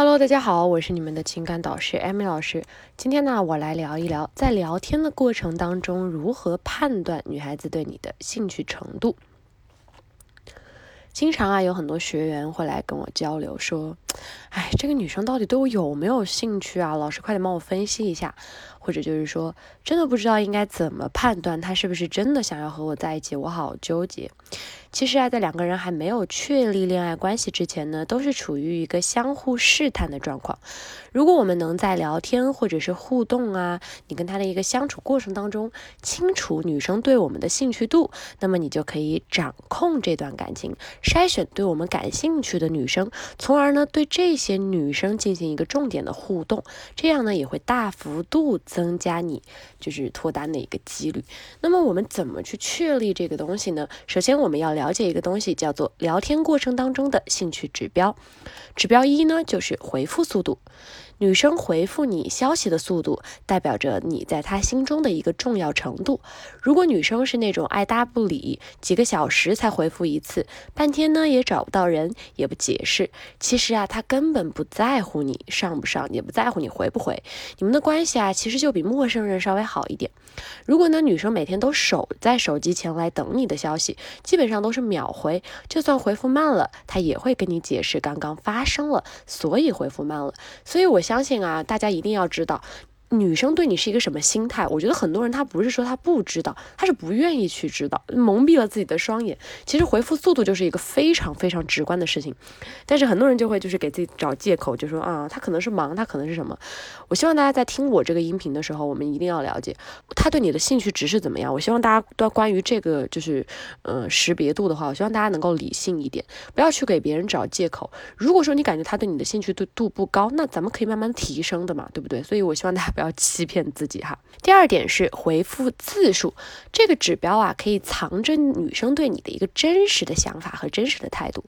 Hello，大家好，我是你们的情感导师 Amy 老师。今天呢，我来聊一聊，在聊天的过程当中，如何判断女孩子对你的兴趣程度。经常啊，有很多学员会来跟我交流，说：“哎，这个女生到底对我有没有兴趣啊？老师，快点帮我分析一下。”或者就是说，真的不知道应该怎么判断她是不是真的想要和我在一起，我好纠结。其实啊，在两个人还没有确立恋爱关系之前呢，都是处于一个相互试探的状况。如果我们能在聊天或者是互动啊，你跟他的一个相处过程当中，清楚女生对我们的兴趣度，那么你就可以掌控这段感情，筛选对我们感兴趣的女生，从而呢对这些女生进行一个重点的互动，这样呢也会大幅度增加你就是脱单的一个几率。那么我们怎么去确立这个东西呢？首先我们要。了解一个东西叫做聊天过程当中的兴趣指标，指标一呢就是回复速度。女生回复你消息的速度，代表着你在她心中的一个重要程度。如果女生是那种爱搭不理，几个小时才回复一次，半天呢也找不到人，也不解释，其实啊，她根本不在乎你上不上，也不在乎你回不回。你们的关系啊，其实就比陌生人稍微好一点。如果呢，女生每天都守在手机前来等你的消息，基本上都是秒回，就算回复慢了，她也会跟你解释刚刚发生了，所以回复慢了。所以我。相信啊，大家一定要知道。女生对你是一个什么心态？我觉得很多人他不是说他不知道，他是不愿意去知道，蒙蔽了自己的双眼。其实回复速度就是一个非常非常直观的事情，但是很多人就会就是给自己找借口，就说啊，他可能是忙，他可能是什么。我希望大家在听我这个音频的时候，我们一定要了解他对你的兴趣值是怎么样。我希望大家都关于这个就是呃识别度的话，我希望大家能够理性一点，不要去给别人找借口。如果说你感觉他对你的兴趣度度不高，那咱们可以慢慢提升的嘛，对不对？所以我希望大家。不要欺骗自己哈。第二点是回复字数，这个指标啊，可以藏着女生对你的一个真实的想法和真实的态度。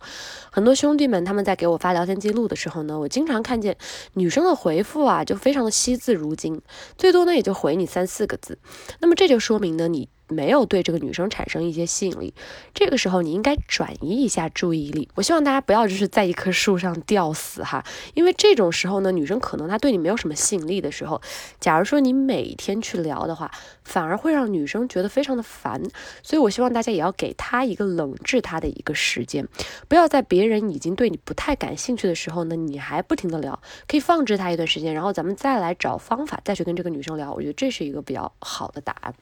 很多兄弟们他们在给我发聊天记录的时候呢，我经常看见女生的回复啊，就非常的惜字如金，最多呢也就回你三四个字。那么这就说明呢，你。没有对这个女生产生一些吸引力，这个时候你应该转移一下注意力。我希望大家不要就是在一棵树上吊死哈，因为这种时候呢，女生可能她对你没有什么吸引力的时候，假如说你每天去聊的话，反而会让女生觉得非常的烦。所以我希望大家也要给她一个冷治她的一个时间，不要在别人已经对你不太感兴趣的时候呢，你还不停的聊，可以放置她一段时间，然后咱们再来找方法再去跟这个女生聊。我觉得这是一个比较好的答案。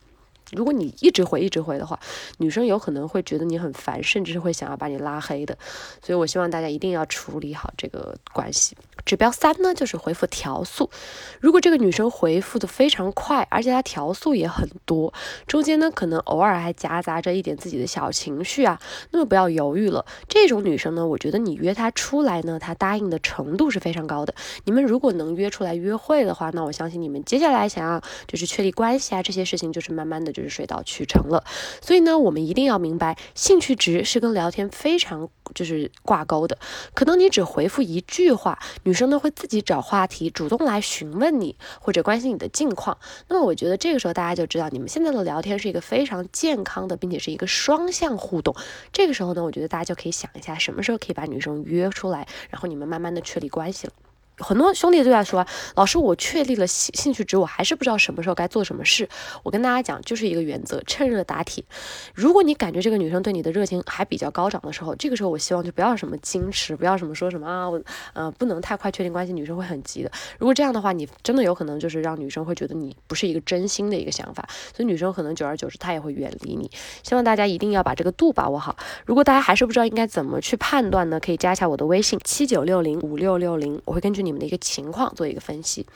如果你一直回一直回的话，女生有可能会觉得你很烦，甚至是会想要把你拉黑的。所以我希望大家一定要处理好这个关系。指标三呢，就是回复调速。如果这个女生回复的非常快，而且她调速也很多，中间呢可能偶尔还夹杂着一点自己的小情绪啊，那么不要犹豫了。这种女生呢，我觉得你约她出来呢，她答应的程度是非常高的。你们如果能约出来约会的话，那我相信你们接下来想要就是确立关系啊，这些事情就是慢慢的就是水到渠成了。所以呢，我们一定要明白，兴趣值是跟聊天非常就是挂钩的。可能你只回复一句话，女。生呢会自己找话题，主动来询问你或者关心你的近况。那么我觉得这个时候大家就知道，你们现在的聊天是一个非常健康的，并且是一个双向互动。这个时候呢，我觉得大家就可以想一下，什么时候可以把女生约出来，然后你们慢慢的确立关系了。很多兄弟都在说，老师，我确立了兴兴趣值，我还是不知道什么时候该做什么事。我跟大家讲，就是一个原则，趁热打铁。如果你感觉这个女生对你的热情还比较高涨的时候，这个时候我希望就不要什么矜持，不要什么说什么啊，我呃不能太快确定关系，女生会很急的。如果这样的话，你真的有可能就是让女生会觉得你不是一个真心的一个想法，所以女生可能久而久之她也会远离你。希望大家一定要把这个度把握好。如果大家还是不知道应该怎么去判断呢，可以加一下我的微信七九六零五六六零，我会根据你。你们的一个情况做一个分析，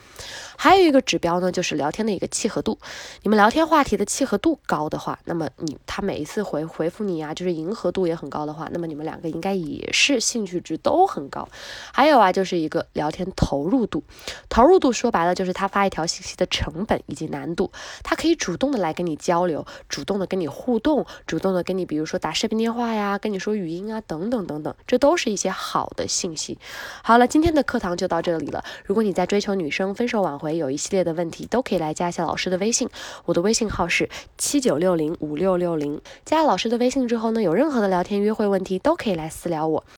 还有一个指标呢，就是聊天的一个契合度。你们聊天话题的契合度高的话，那么你他每一次回回复你啊，就是迎合度也很高的话，那么你们两个应该也是兴趣值都很高。还有啊，就是一个聊天投入度，投入度说白了就是他发一条信息的成本以及难度。他可以主动的来跟你交流，主动的跟你互动，主动的跟你比如说打视频电话呀，跟你说语音啊，等等等等，这都是一些好的信息。好了，今天的课堂就到。这里了。如果你在追求女生、分手挽回有一系列的问题，都可以来加一下老师的微信。我的微信号是七九六零五六六零。加了老师的微信之后呢，有任何的聊天约会问题，都可以来私聊我。